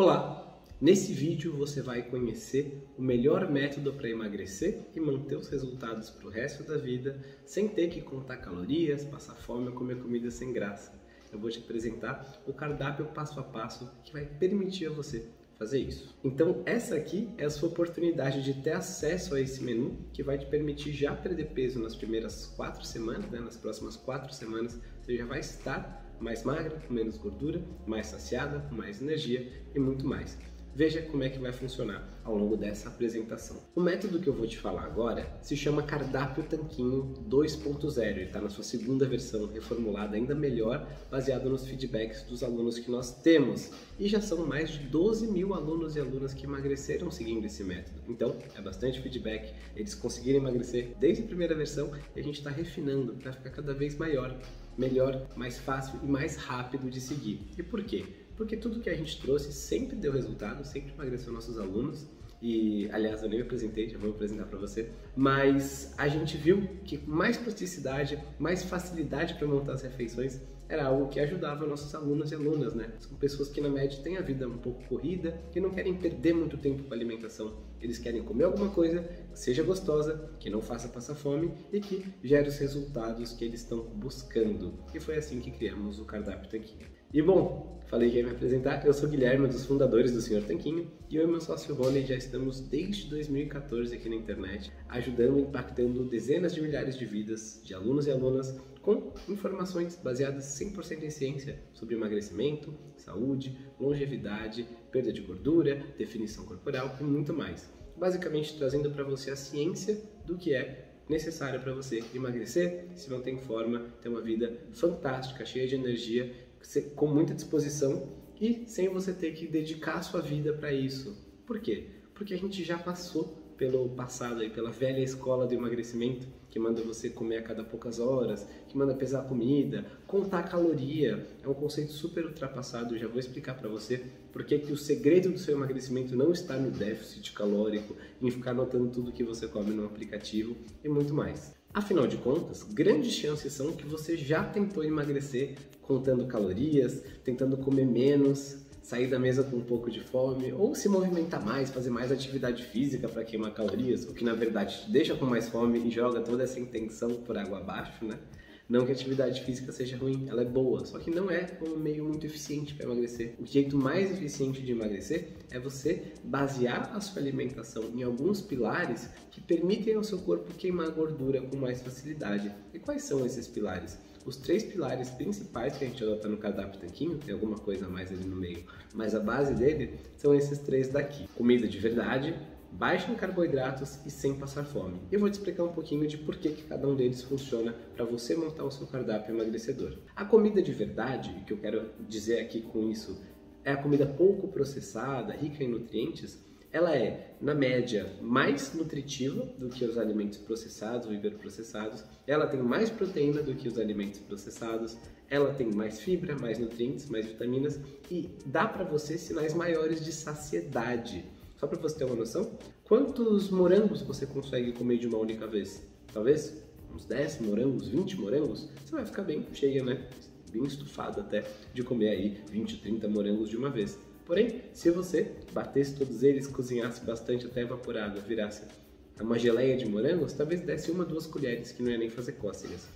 Olá! Nesse vídeo você vai conhecer o melhor método para emagrecer e manter os resultados para o resto da vida sem ter que contar calorias, passar fome ou comer comida sem graça. Eu vou te apresentar o cardápio passo a passo que vai permitir a você fazer isso. Então essa aqui é a sua oportunidade de ter acesso a esse menu que vai te permitir já perder peso nas primeiras quatro semanas, né? nas próximas quatro semanas você já vai estar mais magra, com menos gordura, mais saciada, com mais energia e muito mais. Veja como é que vai funcionar ao longo dessa apresentação. O método que eu vou te falar agora se chama Cardápio Tanquinho 2.0. Ele está na sua segunda versão, reformulada ainda melhor, baseado nos feedbacks dos alunos que nós temos. E já são mais de 12 mil alunos e alunas que emagreceram seguindo esse método. Então, é bastante feedback. Eles conseguiram emagrecer desde a primeira versão e a gente está refinando para ficar cada vez maior, melhor, mais fácil e mais rápido de seguir. E por quê? porque tudo que a gente trouxe sempre deu resultado, sempre emagreceu nossos alunos. E, aliás, eu nem me apresentei, já vou apresentar para você. Mas a gente viu que mais plasticidade, mais facilidade para montar as refeições era algo que ajudava nossos alunos e alunas, né? São pessoas que na média têm a vida um pouco corrida, que não querem perder muito tempo com a alimentação. Eles querem comer alguma coisa que seja gostosa, que não faça passar fome e que gere os resultados que eles estão buscando. E foi assim que criamos o cardápio Tanquinho. E bom, falei que ia me apresentar, eu sou Guilherme, um dos fundadores do Senhor Tanquinho, e eu e meu sócio Rony já estamos desde 2014 aqui na internet, ajudando e impactando dezenas de milhares de vidas de alunos e alunas com informações baseadas 100% em ciência sobre emagrecimento, saúde, longevidade, perda de gordura, definição corporal e muito mais. Basicamente trazendo para você a ciência do que é necessário para você emagrecer, se manter em forma, ter uma vida fantástica, cheia de energia com muita disposição e sem você ter que dedicar a sua vida para isso. Por quê? Porque a gente já passou pelo passado aí, pela velha escola do emagrecimento, que manda você comer a cada poucas horas, que manda pesar a comida, contar caloria. É um conceito super ultrapassado, já vou explicar para você porque que o segredo do seu emagrecimento não está no déficit calórico, em ficar anotando tudo que você come no aplicativo e muito mais. Afinal de contas, grandes chances são que você já tentou emagrecer contando calorias, tentando comer menos, sair da mesa com um pouco de fome, ou se movimentar mais, fazer mais atividade física para queimar calorias, o que na verdade te deixa com mais fome e joga toda essa intenção por água abaixo, né? Não que a atividade física seja ruim, ela é boa, só que não é um meio muito eficiente para emagrecer. O jeito mais eficiente de emagrecer é você basear a sua alimentação em alguns pilares que permitem ao seu corpo queimar gordura com mais facilidade. E quais são esses pilares? Os três pilares principais que a gente adota no cardápio tanquinho, tem alguma coisa a mais ali no meio, mas a base dele são esses três daqui: comida de verdade, baixa em carboidratos e sem passar fome. Eu vou te explicar um pouquinho de por que, que cada um deles funciona para você montar o seu cardápio emagrecedor. A comida de verdade, que eu quero dizer aqui com isso, é a comida pouco processada, rica em nutrientes, ela é, na média, mais nutritiva do que os alimentos processados ou hiperprocessados, ela tem mais proteína do que os alimentos processados, ela tem mais fibra, mais nutrientes, mais vitaminas e dá para você sinais maiores de saciedade. Só para você ter uma noção, quantos morangos você consegue comer de uma única vez? Talvez uns 10 morangos, 20 morangos? Você vai ficar bem cheia, né? Bem estufado até de comer aí 20, 30 morangos de uma vez. Porém, se você batesse todos eles, cozinhasse bastante até evaporado, virasse uma geleia de morangos, talvez desse uma, duas colheres, que não ia nem fazer cócegas.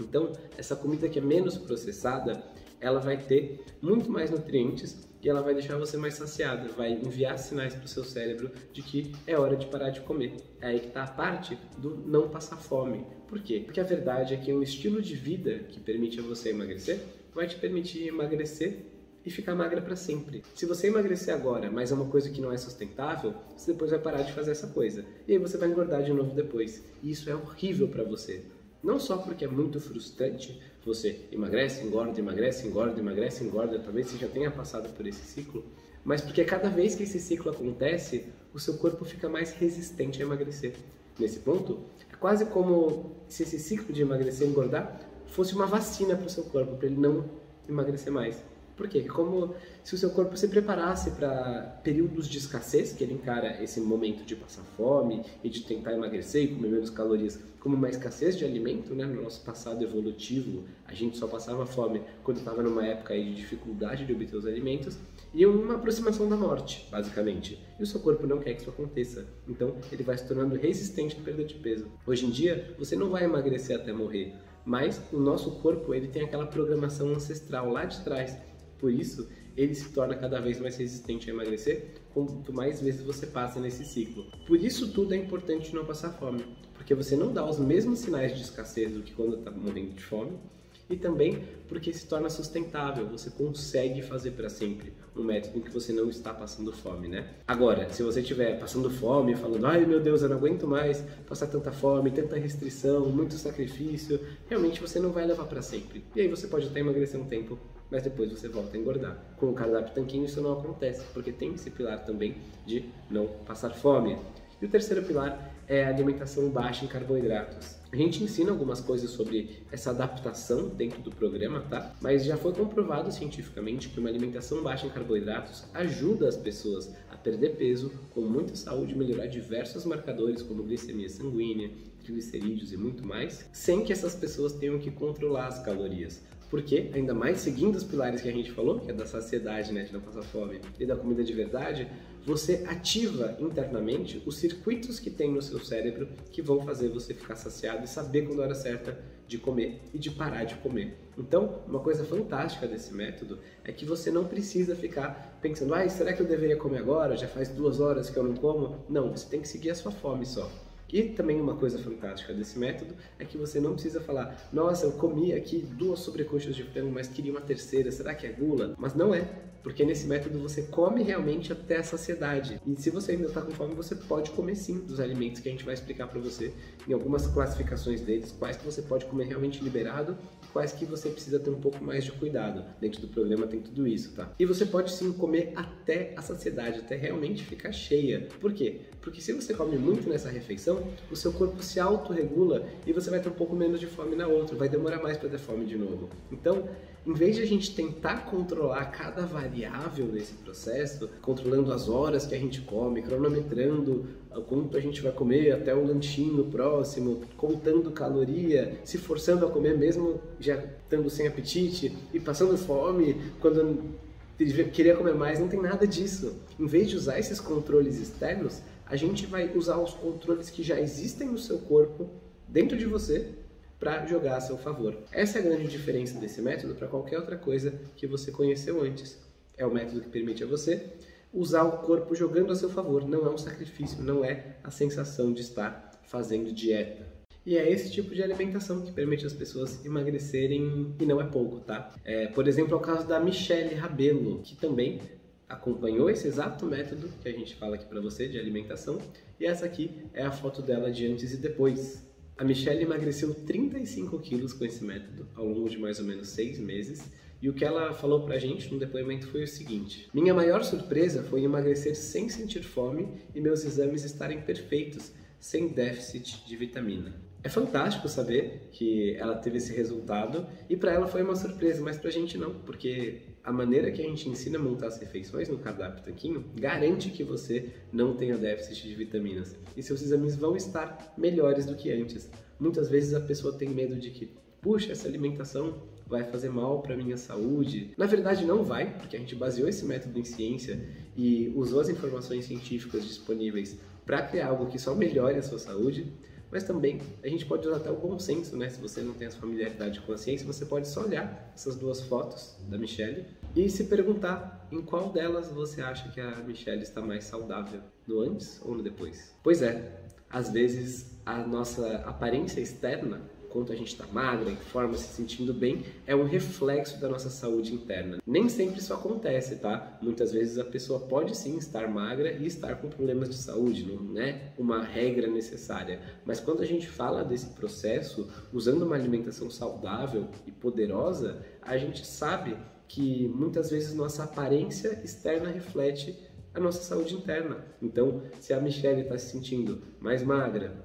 Então, essa comida que é menos processada, ela vai ter muito mais nutrientes e ela vai deixar você mais saciado, vai enviar sinais para o seu cérebro de que é hora de parar de comer. É aí que está a parte do não passar fome. Por quê? Porque a verdade é que um estilo de vida que permite a você emagrecer vai te permitir emagrecer e ficar magra para sempre. Se você emagrecer agora, mas é uma coisa que não é sustentável, você depois vai parar de fazer essa coisa. E aí você vai engordar de novo depois. E isso é horrível para você. Não só porque é muito frustrante, você emagrece, engorda, emagrece, engorda, emagrece, engorda, talvez você já tenha passado por esse ciclo, mas porque cada vez que esse ciclo acontece, o seu corpo fica mais resistente a emagrecer. Nesse ponto, é quase como se esse ciclo de emagrecer e engordar fosse uma vacina para o seu corpo, para ele não emagrecer mais. Por quê? Como se o seu corpo se preparasse para períodos de escassez, que ele encara esse momento de passar fome e de tentar emagrecer e comer menos calorias como uma escassez de alimento, né? No nosso passado evolutivo, a gente só passava fome quando estava numa época de dificuldade de obter os alimentos. e uma aproximação da morte, basicamente. E o seu corpo não quer que isso aconteça. Então, ele vai se tornando resistente à perda de peso. Hoje em dia, você não vai emagrecer até morrer, mas o nosso corpo ele tem aquela programação ancestral lá de trás. Por isso, ele se torna cada vez mais resistente a emagrecer quanto mais vezes você passa nesse ciclo. Por isso tudo é importante não passar fome, porque você não dá os mesmos sinais de escassez do que quando está morrendo de fome, e também porque se torna sustentável, você consegue fazer para sempre um método em que você não está passando fome, né? Agora, se você estiver passando fome, falando, ai meu Deus, eu não aguento mais passar tanta fome, tanta restrição, muito sacrifício, realmente você não vai levar para sempre. E aí você pode até emagrecer um tempo, mas depois você volta a engordar. Com o cardápio tanquinho isso não acontece, porque tem esse pilar também de não passar fome. E o terceiro pilar é a alimentação baixa em carboidratos. A gente ensina algumas coisas sobre essa adaptação dentro do programa, tá? Mas já foi comprovado cientificamente que uma alimentação baixa em carboidratos ajuda as pessoas a perder peso com muita saúde, melhorar diversos marcadores como glicemia sanguínea, triglicerídeos e muito mais, sem que essas pessoas tenham que controlar as calorias. Porque, ainda mais seguindo os pilares que a gente falou, que é da saciedade, né, de não passar fome, e da comida de verdade, você ativa internamente os circuitos que tem no seu cérebro que vão fazer você ficar saciado e saber quando é a hora certa de comer e de parar de comer. Então, uma coisa fantástica desse método é que você não precisa ficar pensando, ah, será que eu deveria comer agora? Já faz duas horas que eu não como. Não, você tem que seguir a sua fome só. E também uma coisa fantástica desse método é que você não precisa falar, nossa, eu comi aqui duas sobrecoxas de frango, mas queria uma terceira, será que é gula? Mas não é. Porque nesse método você come realmente até a saciedade. E se você ainda está com fome, você pode comer sim dos alimentos que a gente vai explicar para você em algumas classificações deles, quais que você pode comer realmente liberado e quais que você precisa ter um pouco mais de cuidado. Dentro do programa tem tudo isso, tá? E você pode sim comer até a saciedade, até realmente ficar cheia. Por quê? Porque se você come muito nessa refeição, o seu corpo se autorregula e você vai ter um pouco menos de fome na outra, vai demorar mais para ter fome de novo. Então, em vez de a gente tentar controlar cada variável nesse processo, controlando as horas que a gente come, cronometrando quanto a gente vai comer até o lanchinho próximo, contando caloria, se forçando a comer mesmo já estando sem apetite e passando fome quando queria comer mais, não tem nada disso. Em vez de usar esses controles externos, a gente vai usar os controles que já existem no seu corpo, dentro de você, para jogar a seu favor. Essa é a grande diferença desse método para qualquer outra coisa que você conheceu antes. É o método que permite a você usar o corpo jogando a seu favor. Não é um sacrifício, não é a sensação de estar fazendo dieta. E é esse tipo de alimentação que permite as pessoas emagrecerem e não é pouco, tá? É, por exemplo, é o caso da Michelle Rabelo, que também acompanhou esse exato método que a gente fala aqui para você de alimentação. E essa aqui é a foto dela de antes e depois. A Michelle emagreceu 35 quilos com esse método ao longo de mais ou menos seis meses. E o que ela falou pra gente no depoimento foi o seguinte: Minha maior surpresa foi emagrecer sem sentir fome e meus exames estarem perfeitos, sem déficit de vitamina. É fantástico saber que ela teve esse resultado e para ela foi uma surpresa, mas para a gente não, porque a maneira que a gente ensina a montar as refeições no cardápio tanquinho garante que você não tenha déficit de vitaminas e seus exames vão estar melhores do que antes. Muitas vezes a pessoa tem medo de que, puxa, essa alimentação vai fazer mal para minha saúde. Na verdade não vai, porque a gente baseou esse método em ciência e usou as informações científicas disponíveis para criar algo que só melhore a sua saúde mas também a gente pode usar até o bom senso, né? Se você não tem essa familiaridade com a ciência, você pode só olhar essas duas fotos da Michelle e se perguntar em qual delas você acha que a Michelle está mais saudável, no antes ou no depois. Pois é, às vezes a nossa aparência externa quanto a gente está magra, em forma, se sentindo bem, é um reflexo da nossa saúde interna. Nem sempre isso acontece, tá? Muitas vezes a pessoa pode sim estar magra e estar com problemas de saúde, não é uma regra necessária. Mas quando a gente fala desse processo, usando uma alimentação saudável e poderosa, a gente sabe que muitas vezes nossa aparência externa reflete a nossa saúde interna. Então, se a Michelle está se sentindo mais magra,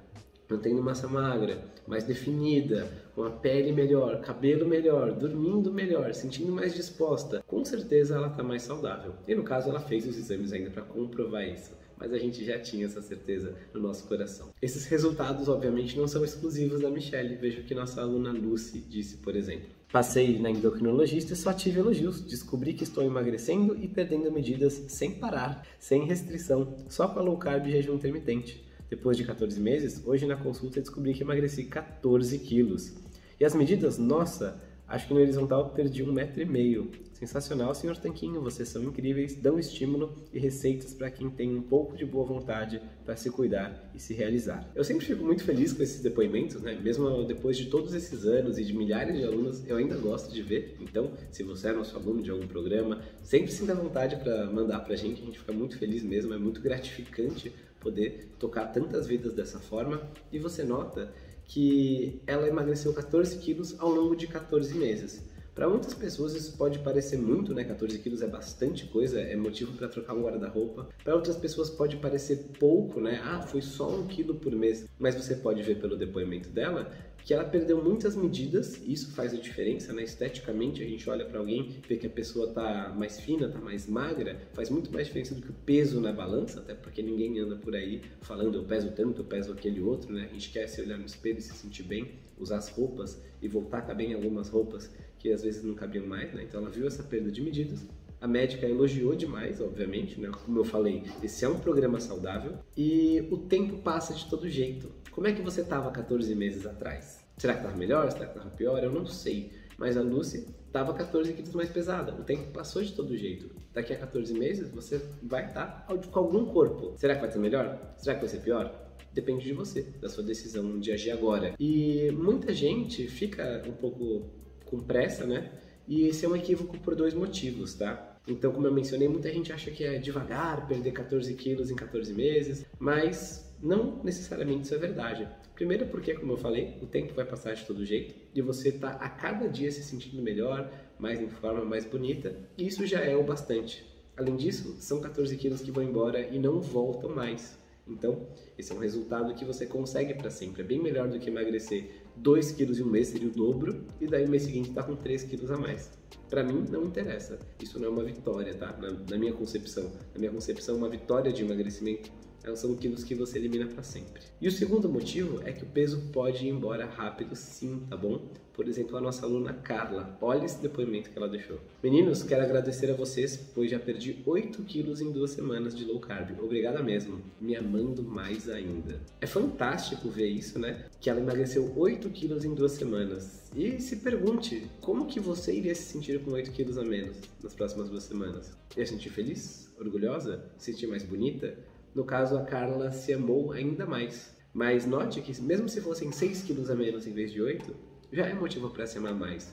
mantendo massa magra, mais definida, com a pele melhor, cabelo melhor, dormindo melhor, sentindo mais disposta, com certeza ela está mais saudável. E no caso, ela fez os exames ainda para comprovar isso mas a gente já tinha essa certeza no nosso coração. Esses resultados, obviamente, não são exclusivos da Michelle. Veja o que nossa aluna Lucy disse, por exemplo. Passei na endocrinologista e só tive elogios. Descobri que estou emagrecendo e perdendo medidas sem parar, sem restrição, só com a low carb e jejum intermitente. Depois de 14 meses, hoje na consulta descobri que emagreci 14 quilos. E as medidas, nossa, acho que no horizontal perdi um metro e meio. Sensacional, senhor Tanquinho, vocês são incríveis, dão estímulo e receitas para quem tem um pouco de boa vontade para se cuidar e se realizar. Eu sempre fico muito feliz com esses depoimentos, né? Mesmo depois de todos esses anos e de milhares de alunos, eu ainda gosto de ver. Então, se você é nosso aluno de algum programa, sempre sinta vontade para mandar para a gente, a gente fica muito feliz mesmo, é muito gratificante poder tocar tantas vidas dessa forma e você nota que ela emagreceu 14 quilos ao longo de 14 meses. Para muitas pessoas isso pode parecer muito, né? 14 quilos é bastante coisa, é motivo para trocar um guarda-roupa. Para outras pessoas pode parecer pouco, né? Ah, foi só um quilo por mês. Mas você pode ver pelo depoimento dela que ela perdeu muitas medidas, isso faz a diferença, né? Esteticamente, a gente olha para alguém, vê que a pessoa tá mais fina, tá mais magra, faz muito mais diferença do que o peso na balança, até porque ninguém anda por aí falando eu peso tanto, eu peso aquele outro, né? A gente quer se olhar no espelho e se sentir bem, usar as roupas e voltar a caber em algumas roupas que às vezes não cabiam mais, né? Então ela viu essa perda de medidas, a médica elogiou demais, obviamente, né? Como eu falei, esse é um programa saudável e o tempo passa de todo jeito. Como é que você estava 14 meses atrás? Será que estava melhor? Será que estava pior? Eu não sei. Mas a Lucy estava 14 quilos mais pesada. O tempo passou de todo jeito. Daqui a 14 meses você vai estar tá com algum corpo. Será que vai ser melhor? Será que vai ser pior? Depende de você, da sua decisão de agir agora. E muita gente fica um pouco com pressa, né? E esse é um equívoco por dois motivos, tá? Então, como eu mencionei, muita gente acha que é devagar perder 14 quilos em 14 meses, mas não necessariamente isso é verdade. Primeiro porque, como eu falei, o tempo vai passar de todo jeito e você está a cada dia se sentindo melhor, mais em forma, mais bonita, e isso já é o bastante. Além disso, são 14 quilos que vão embora e não voltam mais. Então, esse é um resultado que você consegue para sempre. É bem melhor do que emagrecer 2 quilos em um mês, seria o dobro, e daí no mês seguinte está com 3 quilos a mais. Para mim, não interessa. Isso não é uma vitória, tá? Na, na, minha concepção. Na minha concepção, uma vitória de emagrecimento são quilos que você elimina para sempre. E o segundo motivo é que o peso pode ir embora rápido sim, tá bom? Por exemplo, a nossa aluna Carla. Olha esse depoimento que ela deixou. Meninos, quero agradecer a vocês, pois já perdi 8 quilos em duas semanas de low carb. Obrigada mesmo. Me amando mais ainda. É fantástico ver isso, né? Que ela emagreceu 8 quilos em duas semanas. E se pergunte, como que você iria se sentir com 8 quilos a menos nas próximas duas semanas? Ia se sentir feliz? Orgulhosa? Se sentir mais bonita? No caso, a Carla se amou ainda mais. Mas note que, mesmo se fossem 6 quilos a menos em vez de 8, já é motivo para se amar mais.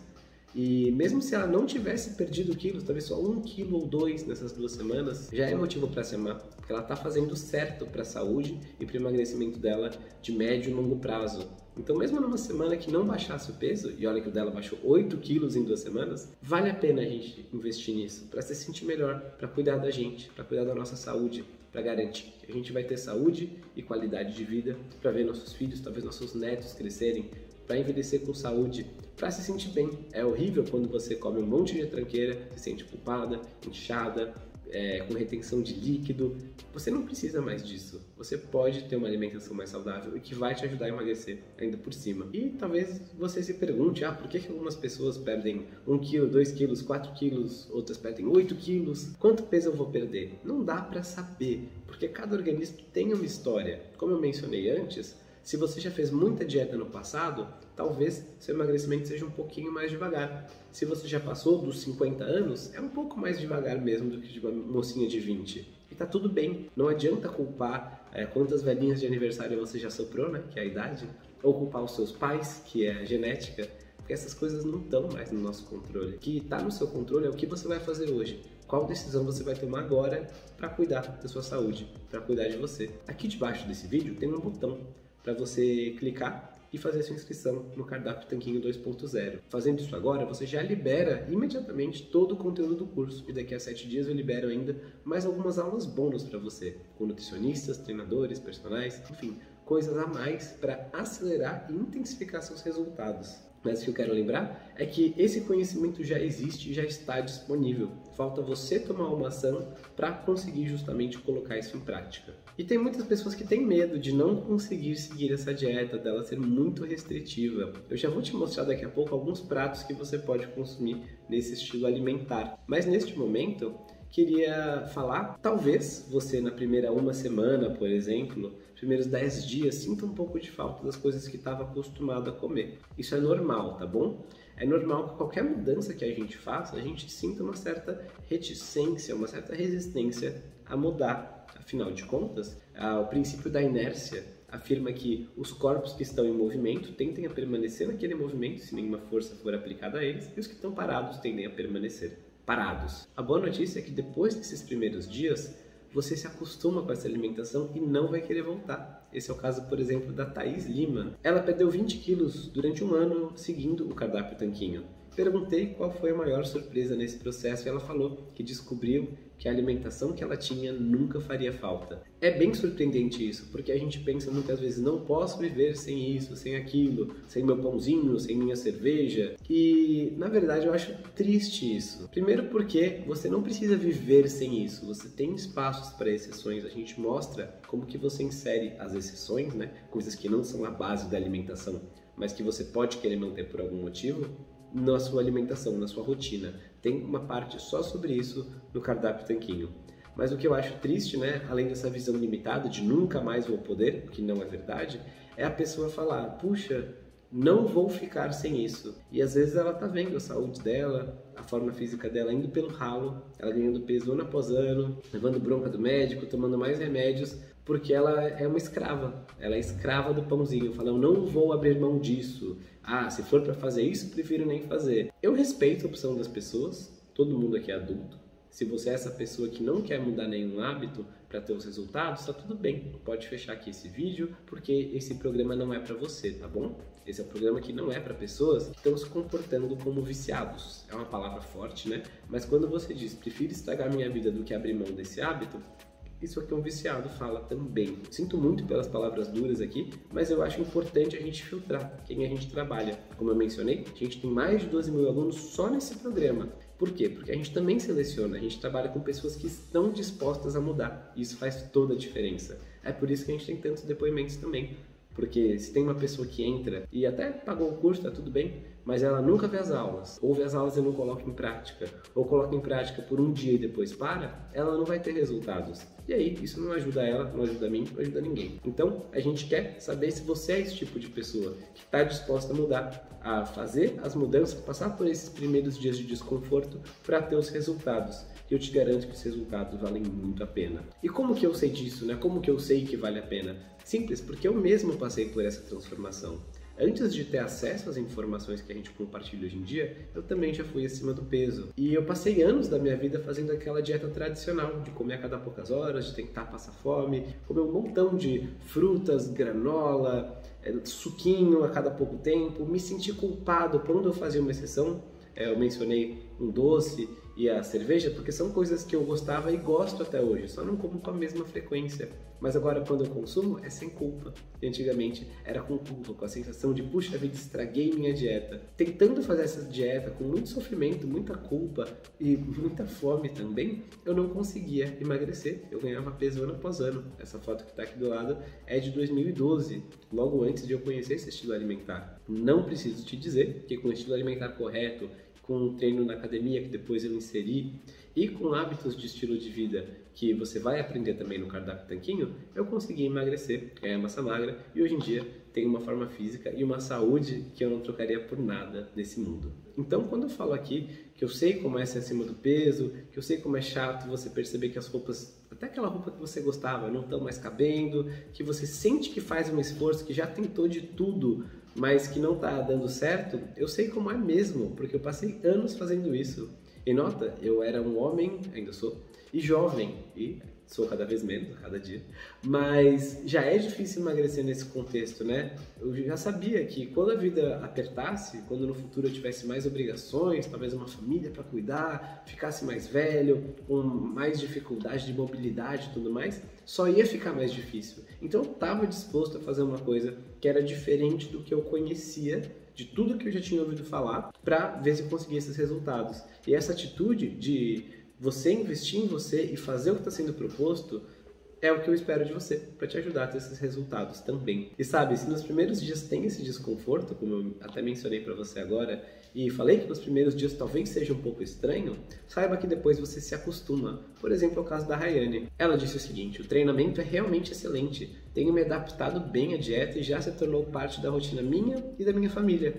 E mesmo se ela não tivesse perdido quilos, talvez só um quilo ou dois nessas duas semanas, já é motivo para se amar, porque ela está fazendo certo para a saúde e para o emagrecimento dela de médio e longo prazo. Então, mesmo numa semana que não baixasse o peso, e olha que o dela baixou 8 quilos em duas semanas, vale a pena a gente investir nisso para se sentir melhor, para cuidar da gente, para cuidar da nossa saúde, para garantir que a gente vai ter saúde e qualidade de vida, para ver nossos filhos, talvez nossos netos crescerem, para envelhecer com saúde, para se sentir bem. É horrível quando você come um monte de tranqueira, se sente culpada, inchada, é, com retenção de líquido. Você não precisa mais disso. Você pode ter uma alimentação mais saudável e que vai te ajudar a emagrecer ainda por cima. E talvez você se pergunte, ah, por que, que algumas pessoas perdem 1 kg, 2 kg, 4 kg, outras perdem 8 kg? Quanto peso eu vou perder? Não dá para saber, porque cada organismo tem uma história. Como eu mencionei antes, se você já fez muita dieta no passado, talvez seu emagrecimento seja um pouquinho mais devagar. Se você já passou dos 50 anos, é um pouco mais devagar mesmo do que de uma mocinha de 20. E tá tudo bem. Não adianta culpar é, quantas velhinhas de aniversário você já soprou, né? Que é a idade. Ou culpar os seus pais, que é a genética. Porque essas coisas não estão mais no nosso controle. O que está no seu controle é o que você vai fazer hoje. Qual decisão você vai tomar agora para cuidar da sua saúde, para cuidar de você. Aqui debaixo desse vídeo tem um botão para você clicar e fazer sua inscrição no cardápio Tanquinho 2.0. Fazendo isso agora, você já libera imediatamente todo o conteúdo do curso e daqui a sete dias eu libero ainda mais algumas aulas bônus para você, com nutricionistas, treinadores, personagens, enfim, coisas a mais para acelerar e intensificar seus resultados. Mas o que eu quero lembrar é que esse conhecimento já existe e já está disponível. Falta você tomar uma ação para conseguir justamente colocar isso em prática. E tem muitas pessoas que têm medo de não conseguir seguir essa dieta, dela ser muito restritiva. Eu já vou te mostrar daqui a pouco alguns pratos que você pode consumir nesse estilo alimentar. Mas neste momento, queria falar, talvez você na primeira uma semana, por exemplo, primeiros 10 dias, sinta um pouco de falta das coisas que estava acostumado a comer. Isso é normal, tá bom? É normal que qualquer mudança que a gente faça, a gente sinta uma certa reticência, uma certa resistência a mudar. Afinal de contas, o princípio da inércia afirma que os corpos que estão em movimento tendem a permanecer naquele movimento se nenhuma força for aplicada a eles, e os que estão parados tendem a permanecer parados. A boa notícia é que depois desses primeiros dias, você se acostuma com essa alimentação e não vai querer voltar. Esse é o caso, por exemplo, da Thaís Lima. Ela perdeu 20 quilos durante um ano seguindo o cardápio Tanquinho. Perguntei qual foi a maior surpresa nesse processo e ela falou que descobriu que a alimentação que ela tinha nunca faria falta. É bem surpreendente isso, porque a gente pensa muitas vezes, não posso viver sem isso, sem aquilo, sem meu pãozinho, sem minha cerveja. E na verdade eu acho triste isso. Primeiro porque você não precisa viver sem isso, você tem espaços para exceções. A gente mostra como que você insere as exceções, né? Coisas que não são a base da alimentação, mas que você pode querer manter por algum motivo na sua alimentação, na sua rotina. Tem uma parte só sobre isso no cardápio Tanquinho. Mas o que eu acho triste, né, além dessa visão limitada de nunca mais vou poder, que não é verdade, é a pessoa falar: puxa, não vou ficar sem isso. E às vezes ela tá vendo a saúde dela, a forma física dela indo pelo ralo, ela ganhando peso ano após ano, levando bronca do médico, tomando mais remédios, porque ela é uma escrava. Ela é escrava do pãozinho. Fala, eu não vou abrir mão disso. Ah, se for para fazer isso, prefiro nem fazer. Eu respeito a opção das pessoas. Todo mundo aqui é adulto. Se você é essa pessoa que não quer mudar nenhum hábito para ter os resultados, está tudo bem. Pode fechar aqui esse vídeo, porque esse programa não é para você, tá bom? Esse é um programa que não é para pessoas que estão se comportando como viciados. É uma palavra forte, né? Mas quando você diz, prefiro estragar minha vida do que abrir mão desse hábito, isso aqui é um viciado fala também. Sinto muito pelas palavras duras aqui, mas eu acho importante a gente filtrar quem a gente trabalha. Como eu mencionei, a gente tem mais de 12 mil alunos só nesse programa. Por quê? Porque a gente também seleciona, a gente trabalha com pessoas que estão dispostas a mudar. Isso faz toda a diferença. É por isso que a gente tem tantos depoimentos também. Porque se tem uma pessoa que entra e até pagou o curso, tá tudo bem, mas ela nunca vê as aulas, ou vê as aulas e não coloca em prática, ou coloca em prática por um dia e depois para, ela não vai ter resultados. E aí, isso não ajuda ela, não ajuda mim, não ajuda ninguém. Então, a gente quer saber se você é esse tipo de pessoa que está disposta a mudar, a fazer as mudanças, passar por esses primeiros dias de desconforto para ter os resultados. E eu te garanto que os resultados valem muito a pena. E como que eu sei disso, né? Como que eu sei que vale a pena? Simples, porque eu mesmo passei por essa transformação. Antes de ter acesso às informações que a gente compartilha hoje em dia, eu também já fui acima do peso. E eu passei anos da minha vida fazendo aquela dieta tradicional, de comer a cada poucas horas, de tentar passar fome, comer um montão de frutas, granola, eh, suquinho a cada pouco tempo, me senti culpado quando eu fazia uma exceção. Eh, eu mencionei um doce e a cerveja, porque são coisas que eu gostava e gosto até hoje, só não como com a mesma frequência. Mas agora, quando eu consumo, é sem culpa. E antigamente era com culpa, com a sensação de, puxa vida, estraguei minha dieta. Tentando fazer essa dieta com muito sofrimento, muita culpa e muita fome também, eu não conseguia emagrecer. Eu ganhava peso ano após ano. Essa foto que está aqui do lado é de 2012, logo antes de eu conhecer esse estilo alimentar. Não preciso te dizer que com o estilo alimentar correto com um treino na academia que depois eu inseri e com hábitos de estilo de vida que você vai aprender também no cardápio tanquinho, eu consegui emagrecer, ganhar massa magra e hoje em dia tenho uma forma física e uma saúde que eu não trocaria por nada nesse mundo. Então, quando eu falo aqui que eu sei como é ser acima do peso, que eu sei como é chato você perceber que as roupas, até aquela roupa que você gostava, não estão mais cabendo, que você sente que faz um esforço, que já tentou de tudo mas que não está dando certo, eu sei como é mesmo, porque eu passei anos fazendo isso. E nota, eu era um homem, ainda sou, e jovem, e sou cada vez menos a cada dia, mas já é difícil emagrecer nesse contexto, né? Eu já sabia que quando a vida apertasse, quando no futuro eu tivesse mais obrigações, talvez uma família para cuidar, ficasse mais velho, com mais dificuldade de mobilidade e tudo mais, só ia ficar mais difícil. Então eu estava disposto a fazer uma coisa que era diferente do que eu conhecia de tudo que eu já tinha ouvido falar, para ver se eu conseguia esses resultados. E essa atitude de Você investir em você e fazer o que está sendo proposto é o que eu espero de você para te ajudar a ter esses resultados também. E sabe, se nos primeiros dias tem esse desconforto, como eu até mencionei para você agora, e falei que nos primeiros dias talvez seja um pouco estranho, saiba que depois você se acostuma. Por exemplo, o caso da Rayane. Ela disse o seguinte: o treinamento é realmente excelente. Tenho me adaptado bem à dieta e já se tornou parte da rotina minha e da minha família.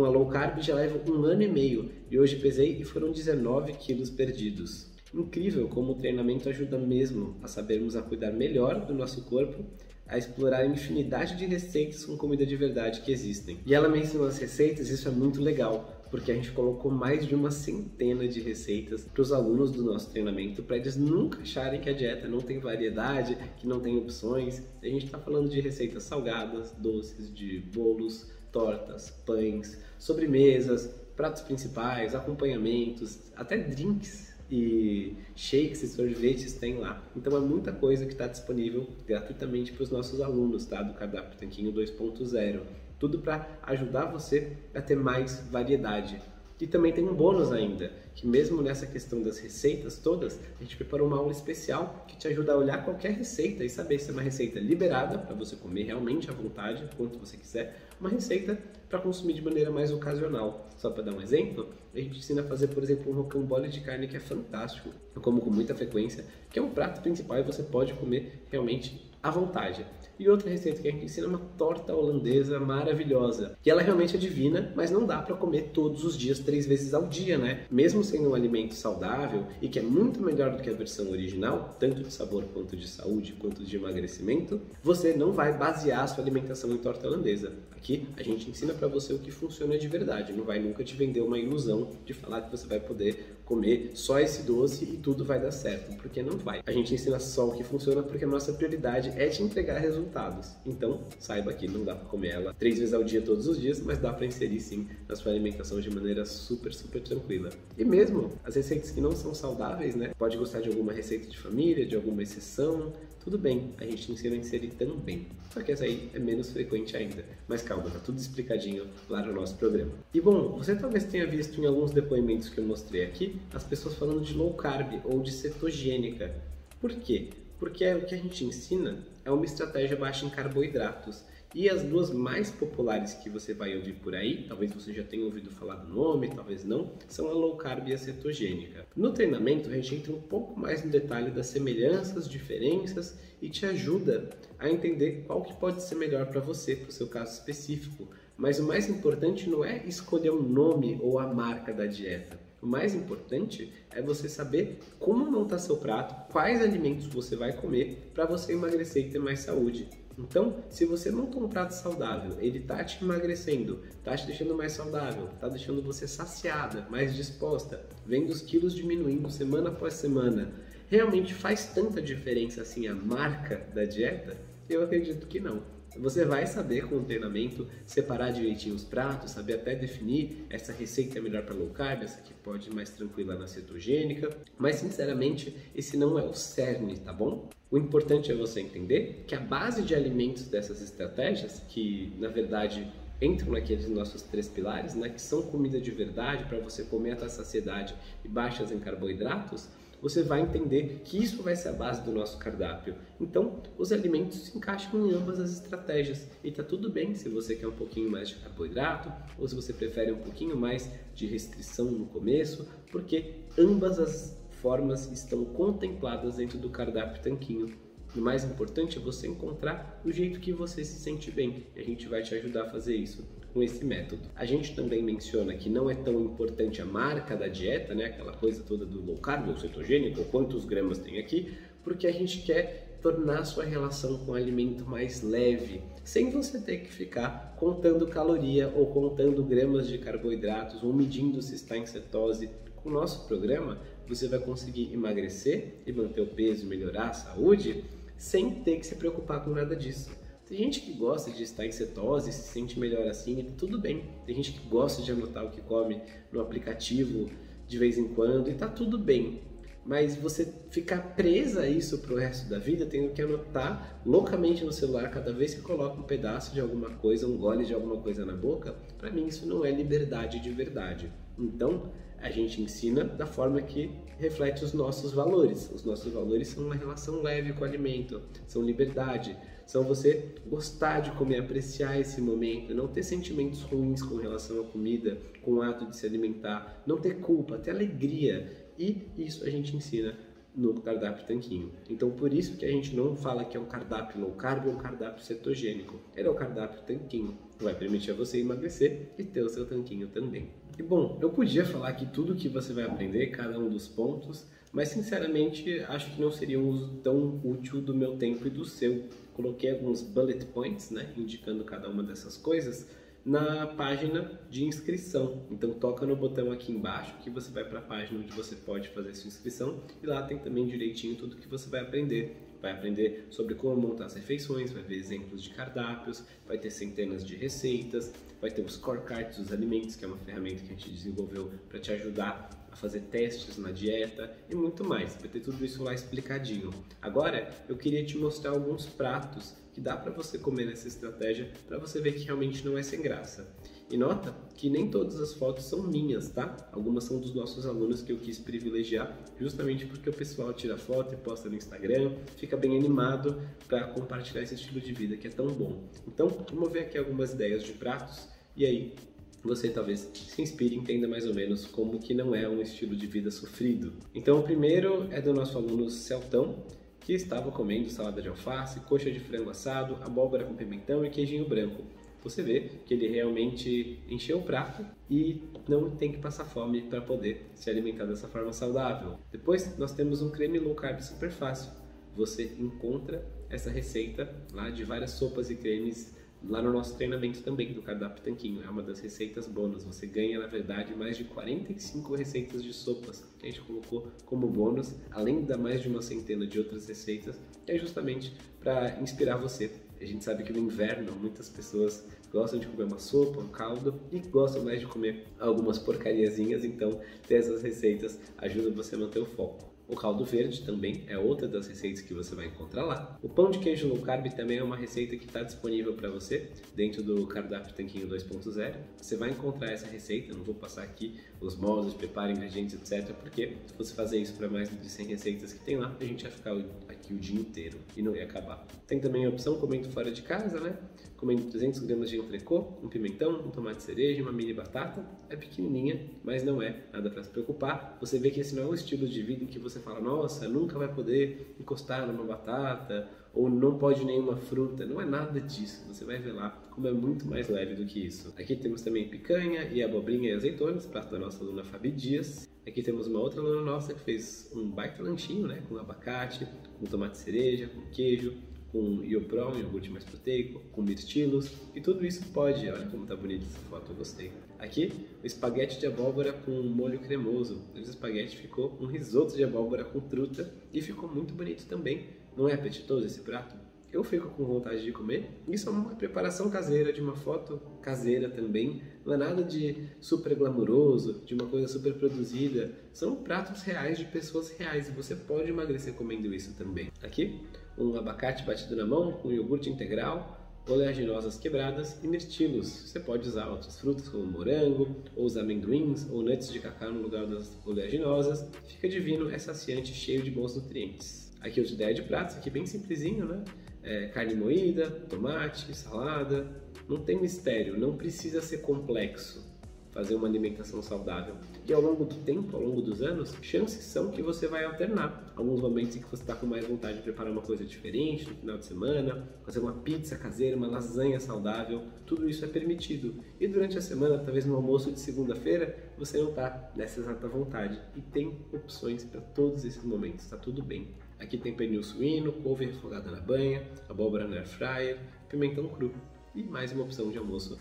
Com a low carb já levo um ano e meio e hoje pesei e foram 19 quilos perdidos. Incrível como o treinamento ajuda mesmo a sabermos a cuidar melhor do nosso corpo, a explorar a infinidade de receitas com comida de verdade que existem. E ela mencionou as receitas, isso é muito legal, porque a gente colocou mais de uma centena de receitas para os alunos do nosso treinamento, para eles nunca acharem que a dieta não tem variedade, que não tem opções. A gente está falando de receitas salgadas, doces, de bolos, tortas, pães, sobremesas, pratos principais, acompanhamentos, até drinks e shakes e sorvetes tem lá. Então é muita coisa que está disponível gratuitamente para os nossos alunos, tá? Do cardápio Tanquinho 2.0. Tudo para ajudar você a ter mais variedade. E também tem um bônus ainda, que mesmo nessa questão das receitas todas, a gente preparou uma aula especial que te ajuda a olhar qualquer receita e saber se é uma receita liberada para você comer realmente à vontade, quanto você quiser, uma receita para consumir de maneira mais ocasional. Só para dar um exemplo, a gente ensina a fazer, por exemplo, um rocambole de carne que é fantástico. Eu como com muita frequência, que é um prato principal e você pode comer realmente à vontade. E outra receita que a gente ensina é uma torta holandesa maravilhosa. Que ela realmente é divina, mas não dá para comer todos os dias, três vezes ao dia, né? Mesmo sendo um alimento saudável e que é muito melhor do que a versão original, tanto de sabor quanto de saúde, quanto de emagrecimento, você não vai basear a sua alimentação em torta holandesa. Aqui a gente ensina para você o que funciona de verdade, não vai nunca te vender uma ilusão de falar que você vai poder comer só esse doce e tudo vai dar certo, porque não vai. A gente ensina só o que funciona porque a nossa prioridade é te entregar resultados. Então, saiba que não dá para comer ela três vezes ao dia todos os dias, mas dá para inserir sim na sua alimentação de maneira super, super tranquila. E mesmo as receitas que não são saudáveis, né? Pode gostar de alguma receita de família, de alguma exceção, tudo bem, a gente ensina a inserir também. Só que essa aí é menos frequente ainda. Mas calma, tá tudo explicadinho lá no nosso programa. E bom, você talvez tenha visto em alguns depoimentos que eu mostrei aqui as pessoas falando de low carb ou de cetogênica. Por quê? Porque o que a gente ensina é uma estratégia baixa em carboidratos. E as duas mais populares que você vai ouvir por aí, talvez você já tenha ouvido falar do nome, talvez não, são a low carb e a cetogênica. No treinamento, a gente entra um pouco mais no detalhe das semelhanças, diferenças e te ajuda a entender qual que pode ser melhor para você, para o seu caso específico. Mas o mais importante não é escolher o nome ou a marca da dieta. O mais importante é você saber como montar seu prato, quais alimentos você vai comer para você emagrecer e ter mais saúde. Então, se você monta um prato saudável, ele está te emagrecendo, está te deixando mais saudável, está deixando você saciada, mais disposta, vendo os quilos diminuindo semana após semana, realmente faz tanta diferença assim a marca da dieta? Eu acredito que não. Você vai saber com o treinamento separar direitinho os pratos, saber até definir essa receita é melhor para low carb, essa aqui pode ir mais tranquila na cetogênica, mas sinceramente esse não é o cerne, tá bom? O importante é você entender que a base de alimentos dessas estratégias, que na verdade entram naqueles nossos três pilares, né, que são comida de verdade para você comer até a saciedade e baixas em carboidratos, você vai entender que isso vai ser a base do nosso cardápio. Então, os alimentos se encaixam em ambas as estratégias e está tudo bem se você quer um pouquinho mais de carboidrato ou se você prefere um pouquinho mais de restrição no começo, porque ambas as formas estão contempladas dentro do cardápio tanquinho. O mais importante é você encontrar o jeito que você se sente bem e a gente vai te ajudar a fazer isso com esse método. A gente também menciona que não é tão importante a marca da dieta, né, aquela coisa toda do low carb ou cetogênico, quantos gramas tem aqui, porque a gente quer tornar sua relação com o alimento mais leve, sem você ter que ficar contando caloria ou contando gramas de carboidratos ou medindo se está em cetose. Com o nosso programa, você vai conseguir emagrecer e manter o peso melhorar a saúde sem ter que se preocupar com nada disso. Tem gente que gosta de estar em cetose, se sente melhor assim, e tudo bem. Tem gente que gosta de anotar o que come no aplicativo de vez em quando, e tá tudo bem. Mas você ficar presa a isso pro resto da vida, tendo que anotar loucamente no celular cada vez que coloca um pedaço de alguma coisa, um gole de alguma coisa na boca, para mim isso não é liberdade de verdade. Então, a gente ensina da forma que reflete os nossos valores. Os nossos valores são uma relação leve com o alimento, são liberdade, são você gostar de comer, apreciar esse momento, não ter sentimentos ruins com relação à comida, com o ato de se alimentar, não ter culpa, ter alegria. E isso a gente ensina no cardápio tanquinho. Então por isso que a gente não fala que é um cardápio low carb ou um cardápio cetogênico. Ele é o cardápio tanquinho, que vai permitir a você emagrecer e ter o seu tanquinho também. E bom, eu podia falar que tudo que você vai aprender, cada um dos pontos, mas sinceramente acho que não seria um uso tão útil do meu tempo e do seu. Coloquei alguns bullet points, né, indicando cada uma dessas coisas, na página de inscrição. Então toca no botão aqui embaixo que você vai para a página onde você pode fazer sua inscrição e lá tem também direitinho tudo que você vai aprender. Vai aprender sobre como montar as refeições, vai ver exemplos de cardápios, vai ter centenas de receitas, vai ter os scorecards dos alimentos, que é uma ferramenta que a gente desenvolveu para te ajudar a fazer testes na dieta e muito mais. Vai ter tudo isso lá explicadinho. Agora, eu queria te mostrar alguns pratos que dá para você comer nessa estratégia para você ver que realmente não é sem graça. E nota que nem todas as fotos são minhas, tá? Algumas são dos nossos alunos que eu quis privilegiar, justamente porque o pessoal tira foto e posta no Instagram, fica bem animado para compartilhar esse estilo de vida que é tão bom. Então, vamos ver aqui algumas ideias de pratos e aí você talvez se inspire e entenda mais ou menos como que não é um estilo de vida sofrido. Então, o primeiro é do nosso aluno Celtão, que estava comendo salada de alface, coxa de frango assado, abóbora com pimentão e queijinho branco. Você vê que ele realmente encheu o prato e não tem que passar fome para poder se alimentar dessa forma saudável. Depois nós temos um creme low carb super fácil. Você encontra essa receita lá de várias sopas e cremes lá no nosso treinamento também do cardápio tanquinho. É uma das receitas bônus. Você ganha, na verdade, mais de 45 receitas de sopas que a gente colocou como bônus, além da mais de uma centena de outras receitas, que é justamente para inspirar você. A gente sabe que no inverno muitas pessoas gostam de comer uma sopa, um caldo e gostam mais de comer algumas porcariazinhas, então ter essas receitas ajuda você a manter o foco. O caldo verde também é outra das receitas que você vai encontrar lá. O pão de queijo low carb também é uma receita que está disponível para você dentro do cardápio Tanquinho 2.0. Você vai encontrar essa receita, não vou passar aqui os moldes, preparo, ingredientes, etc. Porque se você fazer isso para mais de 100 receitas que tem lá, a gente ia ficar aqui o dia inteiro e não ia acabar. Tem também a opção comendo fora de casa, né? Comendo 300 gramas de entrecô, um pimentão, um tomate cereja, uma mini batata. É pequenininha, mas não é nada para se preocupar. Você vê que esse não é um estilo de vida em que você fala, nossa, nunca vai poder encostar numa batata ou não pode nenhuma fruta. Não é nada disso. Você vai ver lá como é muito mais leve do que isso. Aqui temos também picanha e abobrinha e azeitonas, prato da nossa aluna Fabi Dias. Aqui temos uma outra aluna nossa que fez um baita lanchinho, né, com abacate, com tomate cereja, com queijo, com ioprom, iogurte mais proteico, com mirtilos, e tudo isso pode, olha como tá bonita essa foto, eu gostei. Aqui, o espaguete de abóbora com molho cremoso. Esse espaguete ficou um risoto de abóbora com truta e ficou muito bonito também. Não é apetitoso esse prato? Eu fico com vontade de comer. Isso é uma preparação caseira de uma foto caseira também. Não é nada de super glamuroso, de uma coisa super produzida. São pratos reais de pessoas reais e você pode emagrecer comendo isso também. Aqui, um abacate batido na mão, com iogurte integral, oleaginosas quebradas e mirtilos. Você pode usar outras frutas como morango, ou os amendoins, ou nuts de cacau no lugar das oleaginosas. Fica divino, é saciante, cheio de bons nutrientes. Aqui outra ideia de pratos, aqui bem simplesinho, né? É, carne moída, tomate, salada. Não tem mistério, não precisa ser complexo fazer uma alimentação saudável. E ao longo do tempo, ao longo dos anos, chances são que você vai alternar. Alguns momentos em que você está com mais vontade de preparar uma coisa diferente no final de semana, fazer uma pizza caseira, uma lasanha saudável, tudo isso é permitido. E durante a semana, talvez no almoço de segunda-feira, você não está nessa exata vontade. E tem opções para todos esses momentos, está tudo bem. Aqui tem pernil suíno, couve refogada na banha, abóbora no air fryer, pimentão cru e mais uma opção de almoço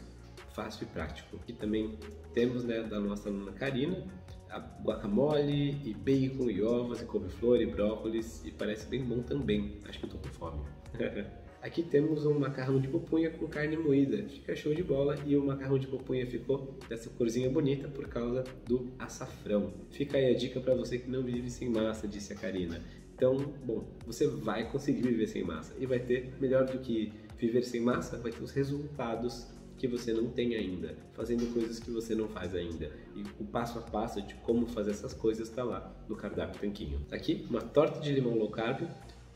fácil e prático. Aqui também temos né, da nossa aluna Karina, a guacamole e bacon e ovos e couve-flor e brócolis e parece bem bom também. Acho que eu tô com fome. Aqui temos um macarrão de pupunha com carne moída, fica show de bola e o macarrão de pupunha ficou dessa corzinha bonita por causa do açafrão. Fica aí a dica para você que não vive sem massa, disse a Karina. Então, bom, você vai conseguir viver sem massa e vai ter, melhor do que viver sem massa, vai ter os resultados que você não tem ainda, fazendo coisas que você não faz ainda. E o passo a passo de como fazer essas coisas está lá no cardápio Tanquinho. Aqui, uma torta de limão low carb,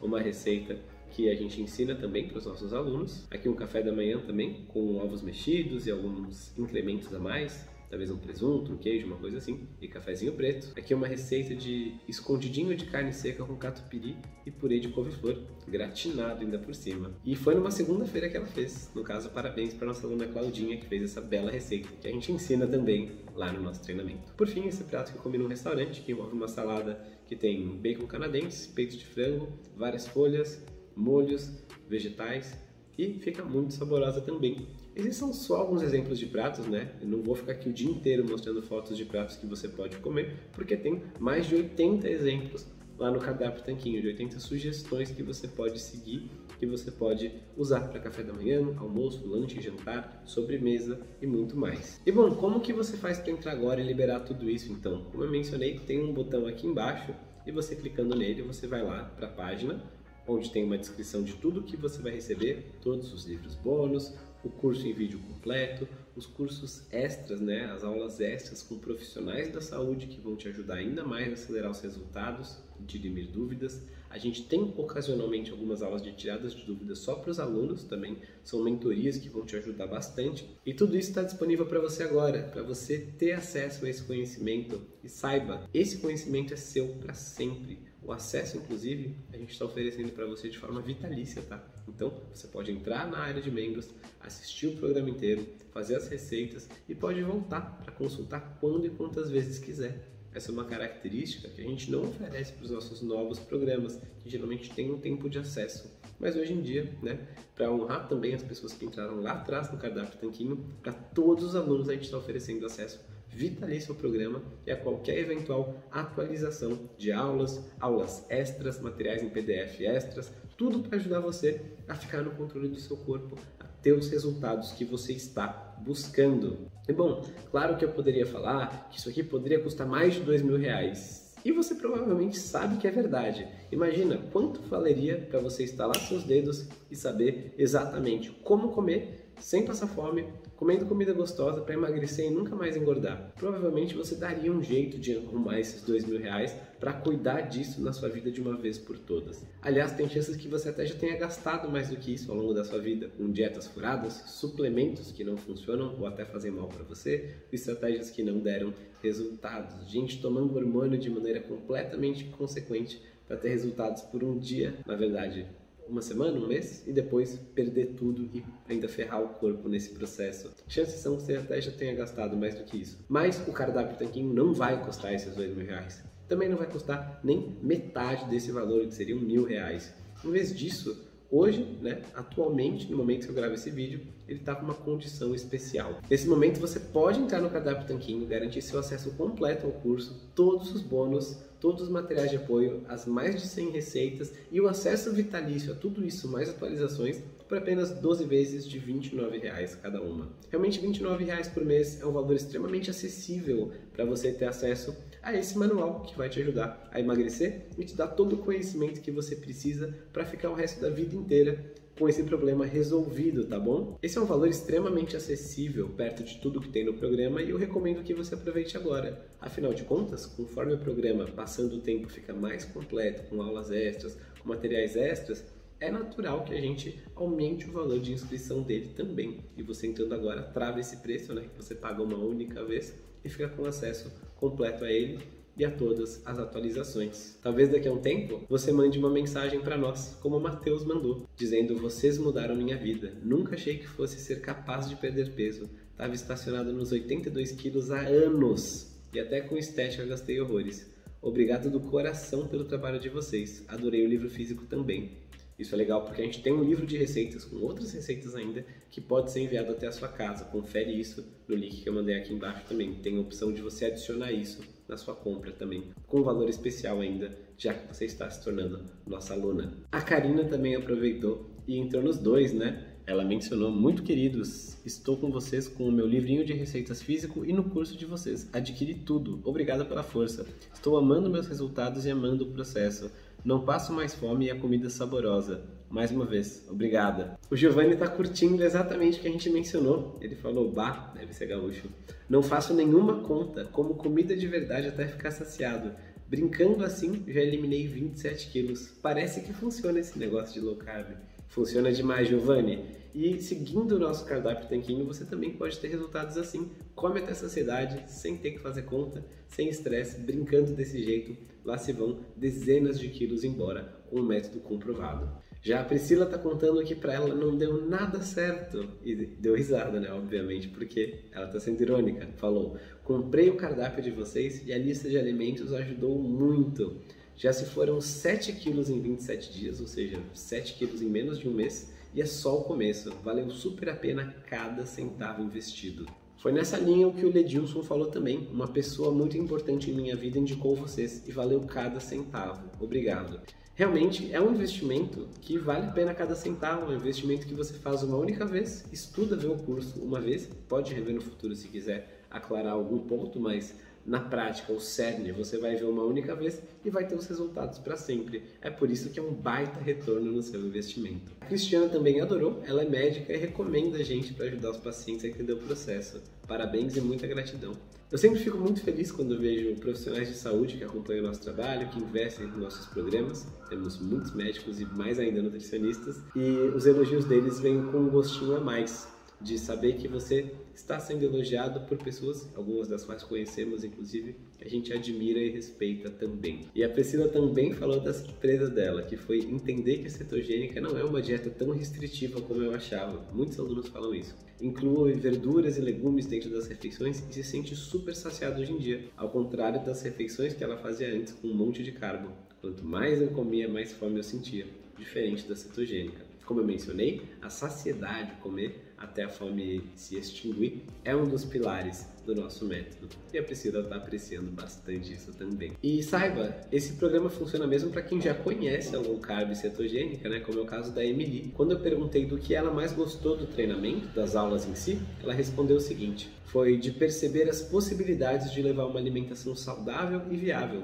uma receita que a gente ensina também para os nossos alunos. Aqui um café da manhã também, com ovos mexidos e alguns incrementos a mais talvez um presunto, um queijo, uma coisa assim, e cafezinho preto. Aqui é uma receita de escondidinho de carne seca com catupiry e purê de couve-flor, gratinado ainda por cima. E foi numa segunda-feira que ela fez. No caso, parabéns para nossa aluna Claudinha que fez essa bela receita, que a gente ensina também lá no nosso treinamento. Por fim, esse prato que eu comi num restaurante, que envolve uma salada que tem bacon canadense, peito de frango, várias folhas, molhos, vegetais e fica muito saborosa também. Esses são só alguns exemplos de pratos, né? Eu não vou ficar aqui o dia inteiro mostrando fotos de pratos que você pode comer, porque tem mais de 80 exemplos lá no cardápio Tanquinho, de 80 sugestões que você pode seguir, que você pode usar para café da manhã, almoço, lanche, jantar, sobremesa e muito mais. E bom, como que você faz para entrar agora e liberar tudo isso então? Como eu mencionei, tem um botão aqui embaixo e você clicando nele, você vai lá para a página onde tem uma descrição de tudo que você vai receber, todos os livros bônus, o curso em vídeo completo, os cursos extras, né, as aulas extras com profissionais da saúde que vão te ajudar ainda mais a acelerar os resultados e dirimir dúvidas. A gente tem ocasionalmente algumas aulas de tiradas de dúvidas só para os alunos, também são mentorias que vão te ajudar bastante. E tudo isso está disponível para você agora, para você ter acesso a esse conhecimento e saiba, esse conhecimento é seu para sempre. O acesso, inclusive, a gente está oferecendo para você de forma vitalícia, tá? Então, você pode entrar na área de membros, assistir o programa inteiro, fazer as receitas e pode voltar para consultar quando e quantas vezes quiser. Essa é uma característica que a gente não oferece para os nossos novos programas, que geralmente têm um tempo de acesso. Mas hoje em dia, né, para honrar também as pessoas que entraram lá atrás no cardápio Tanquinho, para todos os alunos a gente está oferecendo acesso vitalício ao programa e a qualquer eventual atualização de aulas, aulas extras, materiais em PDF extras, tudo para ajudar você a ficar no controle do seu corpo, a ter os resultados que você está buscando. E bom, claro que eu poderia falar que isso aqui poderia custar mais de dois mil reais. E você provavelmente sabe que é verdade. Imagina quanto valeria para você instalar seus dedos e saber exatamente como comer sem passar fome, comendo comida gostosa para emagrecer e nunca mais engordar. Provavelmente você daria um jeito de arrumar esses dois mil reais para cuidar disso na sua vida de uma vez por todas. Aliás, tem chances que você até já tenha gastado mais do que isso ao longo da sua vida, com dietas furadas, suplementos que não funcionam ou até fazem mal para você, estratégias que não deram resultados, gente tomando hormônio de maneira completamente inconsequente para ter resultados por um dia, na verdade, uma semana, um mês, e depois perder tudo e ainda ferrar o corpo nesse processo. Chances são que você até já tenha gastado mais do que isso. Mas o cardápio tanquinho não vai custar esses dois mil reais. Também não vai custar nem metade desse valor, que seriam mil reais. Em vez disso, Hoje, né, atualmente, no momento que eu gravo esse vídeo, ele está com uma condição especial. Nesse momento, você pode entrar no Cardápio Tanquinho, garantir seu acesso completo ao curso, todos os bônus, todos os materiais de apoio, as mais de 100 receitas e o acesso vitalício a tudo isso, mais atualizações, por apenas 12 vezes de R$ 29,00 cada uma. Realmente, R$ 29,00 por mês é um valor extremamente acessível para você ter acesso a esse manual que vai te ajudar a emagrecer e te dar todo o conhecimento que você precisa para ficar o resto da vida inteira com esse problema resolvido, tá bom? Esse é um valor extremamente acessível perto de tudo que tem no programa e eu recomendo que você aproveite agora. Afinal de contas, conforme o programa passando o tempo fica mais completo, com aulas extras, com materiais extras, é natural que a gente aumente o valor de inscrição dele também. E você entrando agora trava esse preço, né, que você paga uma única vez e fica com acesso completo a ele e a todas as atualizações. Talvez daqui a um tempo você mande uma mensagem para nós, como o Matheus mandou, dizendo: Vocês mudaram minha vida. Nunca achei que fosse ser capaz de perder peso. Estava estacionado nos 82 quilos há anos e até com estética gastei horrores. Obrigado do coração pelo trabalho de vocês. Adorei o livro físico também. Isso é legal porque a gente tem um livro de receitas com outras receitas ainda que pode ser enviado até a sua casa. Confere isso no link que eu mandei aqui embaixo também. Tem a opção de você adicionar isso na sua compra também, com valor especial ainda, já que você está se tornando nossa aluna. A Karina também aproveitou e entrou nos dois, né? Ela mencionou, muito queridos, estou com vocês com o meu livrinho de receitas físico e no curso de vocês. Adquiri tudo. Obrigada pela força. Estou amando meus resultados e amando o processo. Não passo mais fome e a comida saborosa. Mais uma vez, obrigada. O Giovanni está curtindo exatamente o que a gente mencionou. Ele falou, bah, deve ser gaúcho. Não faço nenhuma conta, como comida de verdade até ficar saciado. Brincando assim, já eliminei 27 quilos. Parece que funciona esse negócio de low carb. Funciona demais, Giovanni. E seguindo o nosso cardápio tanquinho, você também pode ter resultados assim. Come até saciedade, sem ter que fazer conta, sem estresse, brincando desse jeito. Lá se vão dezenas de quilos embora com um método comprovado. Já a Priscila tá contando que para ela não deu nada certo. E deu risada, né? Obviamente, porque ela tá sendo irônica. Falou: comprei o cardápio de vocês e a lista de alimentos ajudou muito. Já se foram 7 quilos em 27 dias, ou seja, 7 quilos em menos de um mês, e é só o começo. Valeu super a pena cada centavo investido. Foi nessa linha o que o Ledilson falou também. Uma pessoa muito importante em minha vida indicou vocês e valeu cada centavo. Obrigado. Realmente é um investimento que vale a pena cada centavo, é um investimento que você faz uma única vez, estuda, vê o curso uma vez, pode rever no futuro se quiser aclarar algum ponto, mas na prática, o cerne, você vai ver uma única vez e vai ter os resultados para sempre. É por isso que é um baita retorno no seu investimento. A Cristiana também adorou, ela é médica e recomenda a gente para ajudar os pacientes a entender o processo. Parabéns e muita gratidão. Eu sempre fico muito feliz quando vejo profissionais de saúde que acompanham o nosso trabalho, que investem nos nossos programas. Temos muitos médicos e mais ainda nutricionistas, e os elogios deles vêm com um gostinho a mais de saber que você está sendo elogiado por pessoas, algumas das quais conhecemos, inclusive, que a gente admira e respeita também. E a Priscila também falou da surpresa dela, que foi entender que a cetogênica não é uma dieta tão restritiva como eu achava. Muitos alunos falam isso. Inclui verduras e legumes dentro das refeições e se sente super saciado hoje em dia, ao contrário das refeições que ela fazia antes com um monte de carbo. Quanto mais eu comia, mais fome eu sentia, diferente da cetogênica. Como eu mencionei, a saciedade, comer até a fome se extinguir, é um dos pilares do nosso método. E a Priscila está apreciando bastante isso também. E saiba, esse programa funciona mesmo para quem já conhece a low carb cetogênica, né? Como é o caso da Emily. Quando eu perguntei do que ela mais gostou do treinamento, das aulas em si, ela respondeu o seguinte: foi de perceber as possibilidades de levar uma alimentação saudável e viável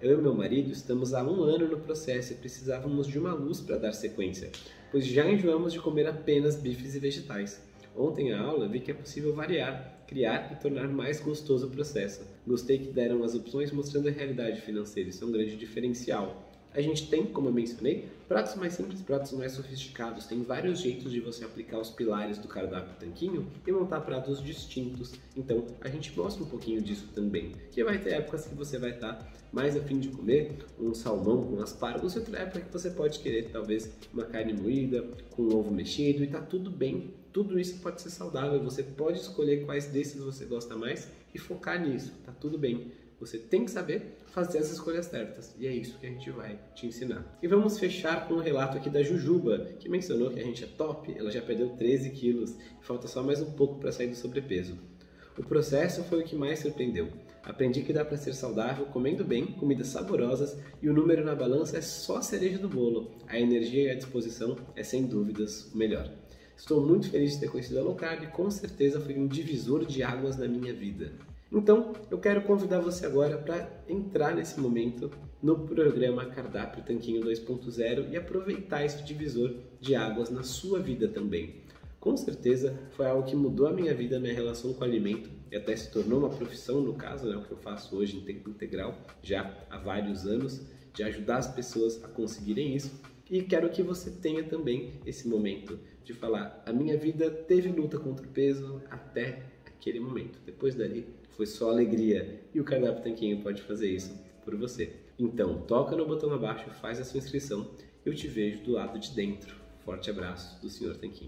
eu e meu marido estamos há um ano no processo e precisávamos de uma luz para dar sequência, pois já enjoamos de comer apenas bifes e vegetais. Ontem a aula vi que é possível variar, criar e tornar mais gostoso o processo. Gostei que deram as opções mostrando a realidade financeira, isso é um grande diferencial. A gente tem, como eu mencionei, pratos mais simples, pratos mais sofisticados. Tem vários jeitos de você aplicar os pilares do cardápio tanquinho e montar pratos distintos. Então, a gente mostra um pouquinho disso também. Que vai ter épocas que você vai estar mais afim de comer um salmão com aspargos, e outra época que você pode querer talvez uma carne moída com um ovo mexido e tá tudo bem. Tudo isso pode ser saudável, você pode escolher quais desses você gosta mais e focar nisso, tá tudo bem. Você tem que saber fazer as escolhas certas e é isso que a gente vai te ensinar. E vamos fechar com um relato aqui da Jujuba, que mencionou que a gente é top, ela já perdeu 13 quilos e falta só mais um pouco para sair do sobrepeso. O processo foi o que mais surpreendeu. Aprendi que dá para ser saudável comendo bem, comidas saborosas e o número na balança é só a cereja do bolo. A energia e a disposição é sem dúvidas o melhor. Estou muito feliz de ter conhecido a low carb e com certeza foi um divisor de águas na minha vida. Então, eu quero convidar você agora para entrar nesse momento no programa Cardápio Tanquinho 2.0 e aproveitar esse divisor de águas na sua vida também. Com certeza foi algo que mudou a minha vida, a minha relação com o alimento e até se tornou uma profissão, no caso, né, o que eu faço hoje em tempo integral, já há vários anos, de ajudar as pessoas a conseguirem isso. E quero que você tenha também esse momento de falar: a minha vida teve luta contra o peso até aquele momento. Depois dali foi só alegria e o cardápio tanquinho pode fazer isso por você. Então, toca no botão abaixo, faz a sua inscrição. Eu te vejo do lado de dentro. Forte abraço do Sr. Tanquinho.